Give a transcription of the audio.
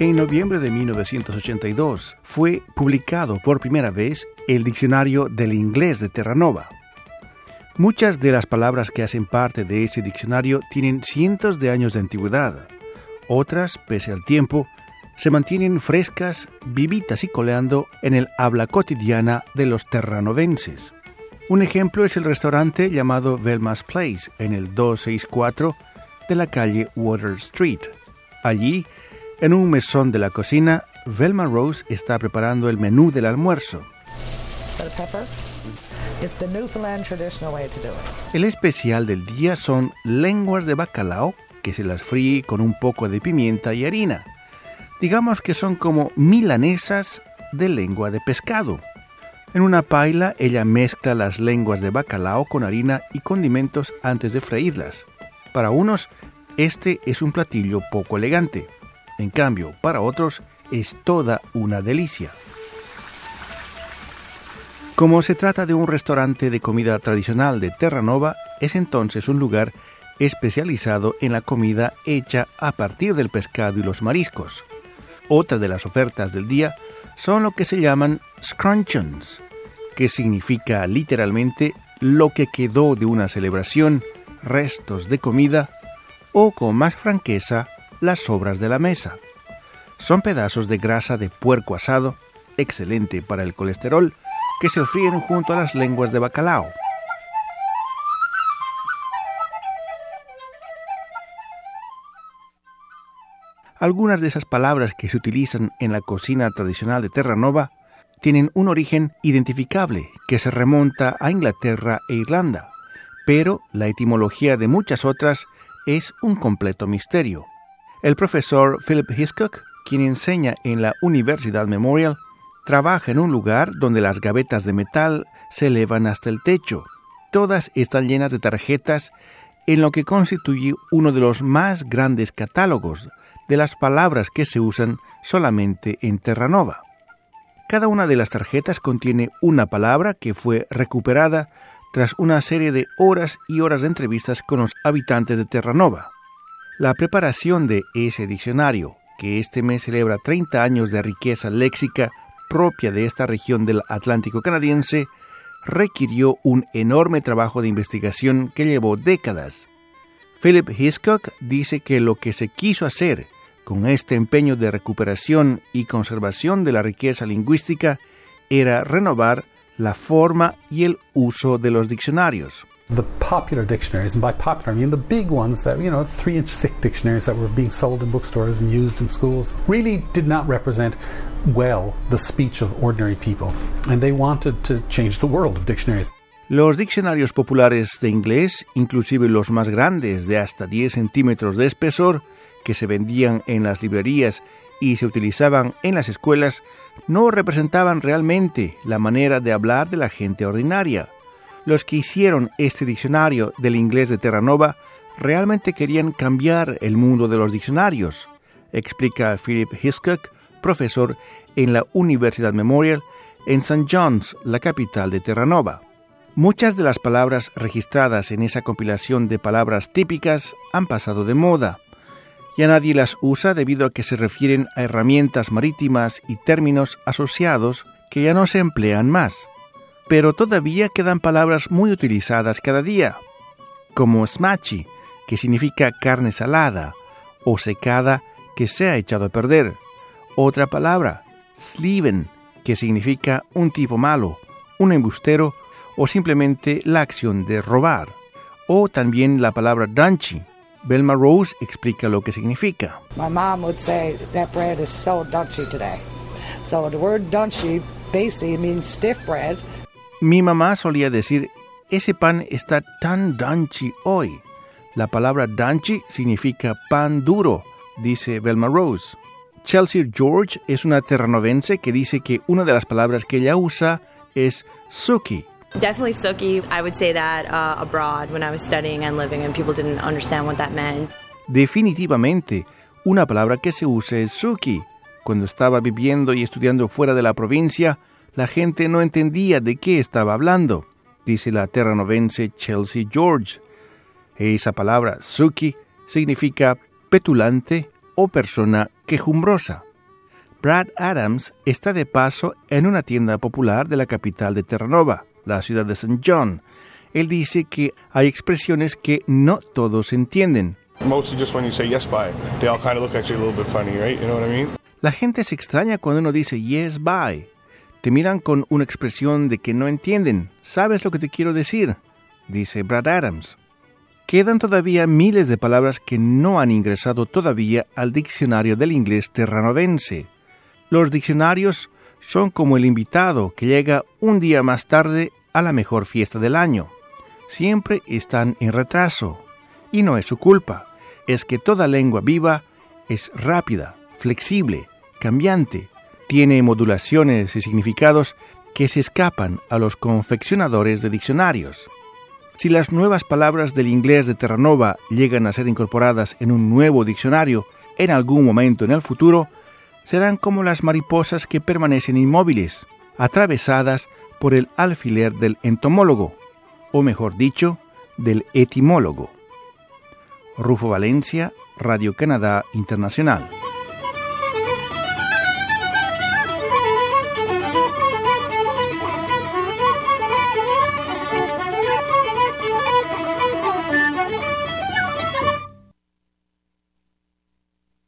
En noviembre de 1982 fue publicado por primera vez el Diccionario del Inglés de Terranova. Muchas de las palabras que hacen parte de ese diccionario tienen cientos de años de antigüedad. Otras, pese al tiempo, se mantienen frescas, vivitas y coleando en el habla cotidiana de los terranovenses. Un ejemplo es el restaurante llamado Velma's Place en el 264 de la calle Water Street. Allí en un mesón de la cocina, Velma Rose está preparando el menú del almuerzo. El especial del día son lenguas de bacalao que se las fríe con un poco de pimienta y harina. Digamos que son como milanesas de lengua de pescado. En una paila ella mezcla las lenguas de bacalao con harina y condimentos antes de freírlas. Para unos, este es un platillo poco elegante. En cambio, para otros es toda una delicia. Como se trata de un restaurante de comida tradicional de Terranova, es entonces un lugar especializado en la comida hecha a partir del pescado y los mariscos. Otra de las ofertas del día son lo que se llaman scrunchions, que significa literalmente lo que quedó de una celebración, restos de comida, o con más franqueza, las sobras de la mesa. Son pedazos de grasa de puerco asado, excelente para el colesterol, que se fríen junto a las lenguas de bacalao. Algunas de esas palabras que se utilizan en la cocina tradicional de Terranova tienen un origen identificable que se remonta a Inglaterra e Irlanda, pero la etimología de muchas otras es un completo misterio. El profesor Philip Hiscock, quien enseña en la Universidad Memorial, trabaja en un lugar donde las gavetas de metal se elevan hasta el techo. Todas están llenas de tarjetas en lo que constituye uno de los más grandes catálogos de las palabras que se usan solamente en Terranova. Cada una de las tarjetas contiene una palabra que fue recuperada tras una serie de horas y horas de entrevistas con los habitantes de Terranova. La preparación de ese diccionario, que este mes celebra 30 años de riqueza léxica propia de esta región del Atlántico canadiense, requirió un enorme trabajo de investigación que llevó décadas. Philip Hiscock dice que lo que se quiso hacer con este empeño de recuperación y conservación de la riqueza lingüística era renovar la forma y el uso de los diccionarios the popular dictionaries, and by popular I mean the big ones that, you know, three inch thick dictionaries that were being sold in bookstores and used in schools, really did not represent well the speech of ordinary people. And they wanted to change the world of dictionaries. Los diccionarios populares de inglés, inclusive los más grandes de hasta 10 centímetros de espesor, que se vendían en las librerías y se utilizaban en las escuelas, no representaban realmente la manera de hablar de la gente ordinaria. Los que hicieron este diccionario del inglés de Terranova realmente querían cambiar el mundo de los diccionarios, explica Philip Hiscock, profesor en la Universidad Memorial en St. John's, la capital de Terranova. Muchas de las palabras registradas en esa compilación de palabras típicas han pasado de moda. Ya nadie las usa debido a que se refieren a herramientas marítimas y términos asociados que ya no se emplean más pero todavía quedan palabras muy utilizadas cada día, como smachi, que significa carne salada, o secada, que se ha echado a perder. Otra palabra, sliven, que significa un tipo malo, un embustero o simplemente la acción de robar. O también la palabra dunchy. Belma Rose explica lo que significa. My mom would say that bread is so dunchy today. So the word dunchy basically means stiff bread mi mamá solía decir, ese pan está tan danchi hoy. La palabra danchi significa pan duro, dice Velma Rose. Chelsea George es una terranovense que dice que una de las palabras que ella usa es suki. Definitely suki. I would say that uh, abroad when I was studying and living and people didn't understand what that meant. Definitivamente, una palabra que se usa es suki. Cuando estaba viviendo y estudiando fuera de la provincia, La gente no entendía de qué estaba hablando, dice la terranovense Chelsea George. Esa palabra suki significa petulante o persona quejumbrosa. Brad Adams está de paso en una tienda popular de la capital de Terranova, la ciudad de St. John. Él dice que hay expresiones que no todos entienden. La gente se extraña cuando uno dice yes, bye. Te miran con una expresión de que no entienden. ¿Sabes lo que te quiero decir? Dice Brad Adams. Quedan todavía miles de palabras que no han ingresado todavía al diccionario del inglés terranovense. Los diccionarios son como el invitado que llega un día más tarde a la mejor fiesta del año. Siempre están en retraso. Y no es su culpa. Es que toda lengua viva es rápida, flexible, cambiante, tiene modulaciones y significados que se escapan a los confeccionadores de diccionarios. Si las nuevas palabras del inglés de Terranova llegan a ser incorporadas en un nuevo diccionario en algún momento en el futuro, serán como las mariposas que permanecen inmóviles, atravesadas por el alfiler del entomólogo, o mejor dicho, del etimólogo. Rufo Valencia, Radio Canadá Internacional.